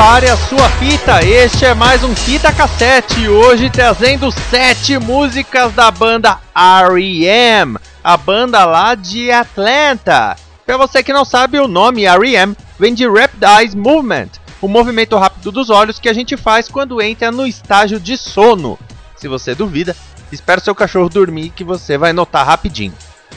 Prepare a sua fita, este é mais um Fita Cassete, hoje trazendo sete músicas da banda R.E.M., a banda lá de Atlanta. Para você que não sabe, o nome R.E.M. vem de Rapid Eyes Movement, o movimento rápido dos olhos que a gente faz quando entra no estágio de sono. Se você duvida, espere seu cachorro dormir que você vai notar rapidinho.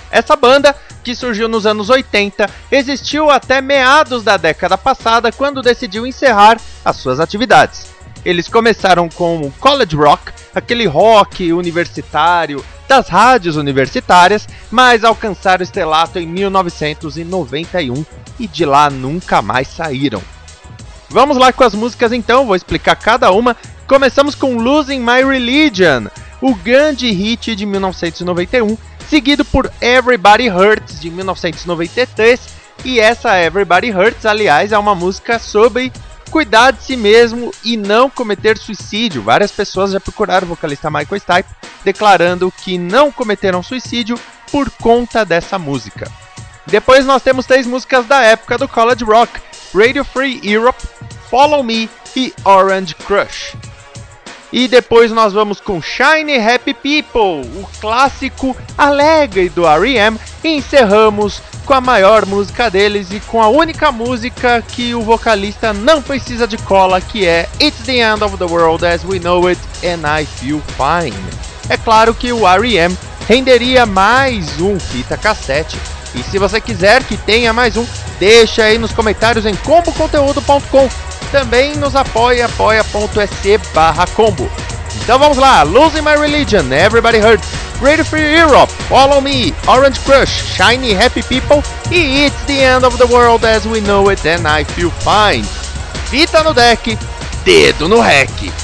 Essa banda, que surgiu nos anos 80, existiu até meados da década passada, quando decidiu encerrar as suas atividades. Eles começaram com o college rock, aquele rock universitário das rádios universitárias, mas alcançaram o estrelato em 1991 e de lá nunca mais saíram. Vamos lá com as músicas então, vou explicar cada uma. Começamos com Losing My Religion, o grande hit de 1991, seguido por Everybody Hurts de 1993. E essa Everybody Hurts, aliás, é uma música sobre cuidar de si mesmo e não cometer suicídio. Várias pessoas já procuraram o vocalista Michael Stipe declarando que não cometeram suicídio por conta dessa música. Depois nós temos três músicas da época do college rock: Radio Free Europe, Follow Me e Orange Crush. E depois nós vamos com Shiny Happy People, o clássico alegre do R.E.M. E encerramos com a maior música deles e com a única música que o vocalista não precisa de cola, que é It's the End of the World as We Know It and I Feel Fine. É claro que o R.E.M. renderia mais um fita cassete. E se você quiser que tenha mais um, deixa aí nos comentários em comboconteúdo.com também nos apoia, apoia.se barra combo. Então vamos lá, Losing My Religion, Everybody Hurts, Ready for Europe, Follow Me, Orange Crush, Shiny Happy People e It's the End of the World as We Know It and I Feel Fine. Fita no deck, dedo no rec.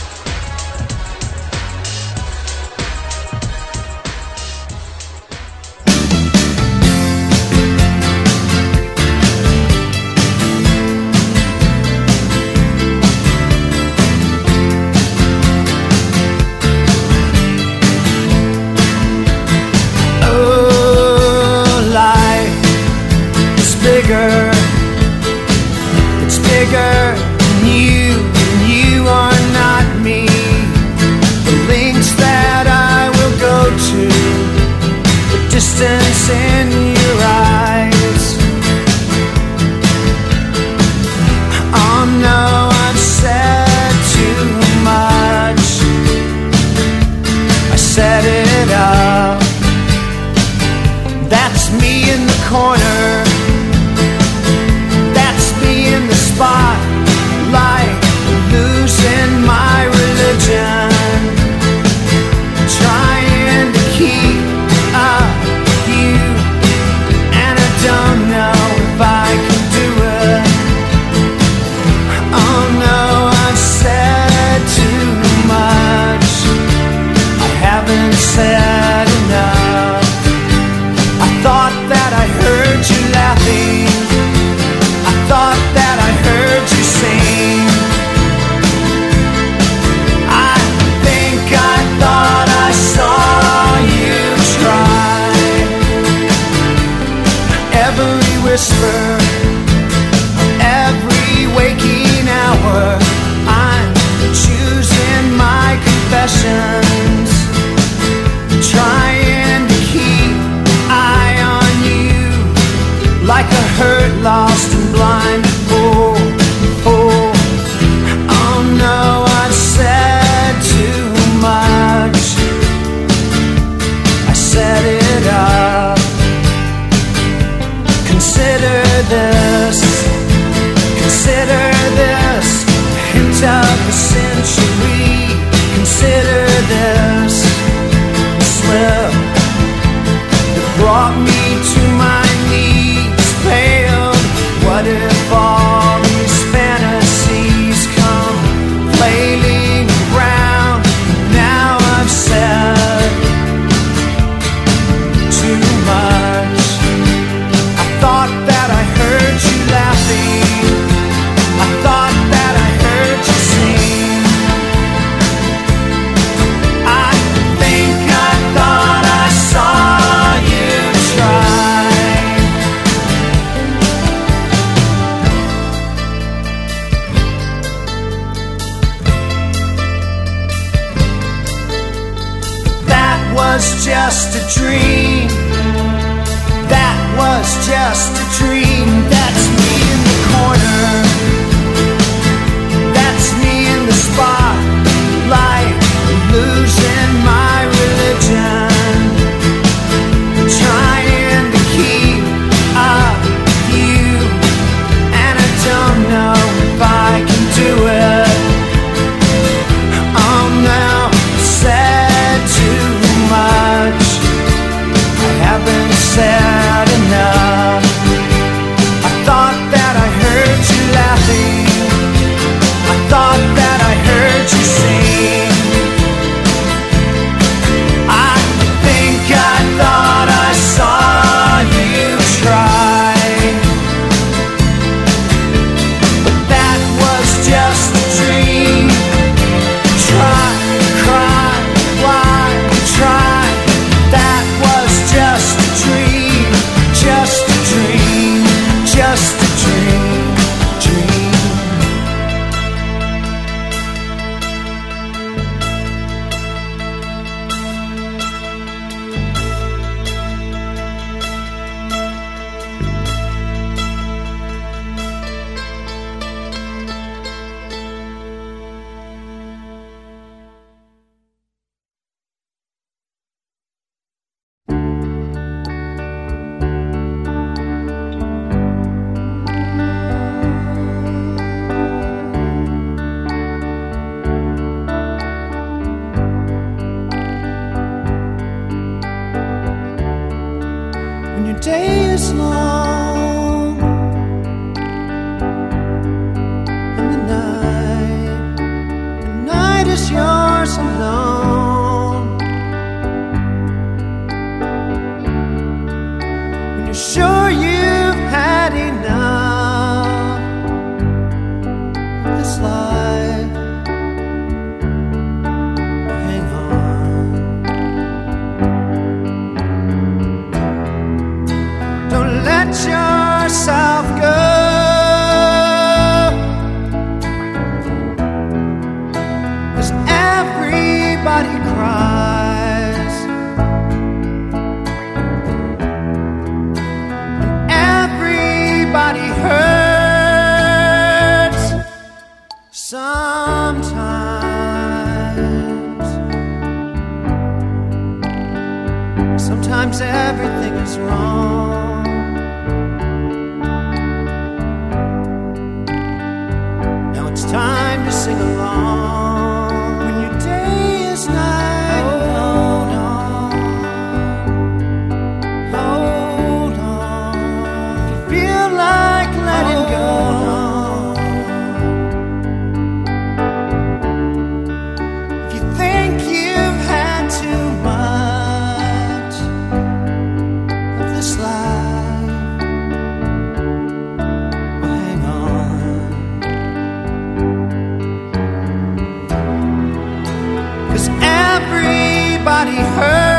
Cause everybody hurts.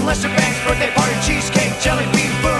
and Lester Bangs birthday party, cheesecake, jelly bean, boom.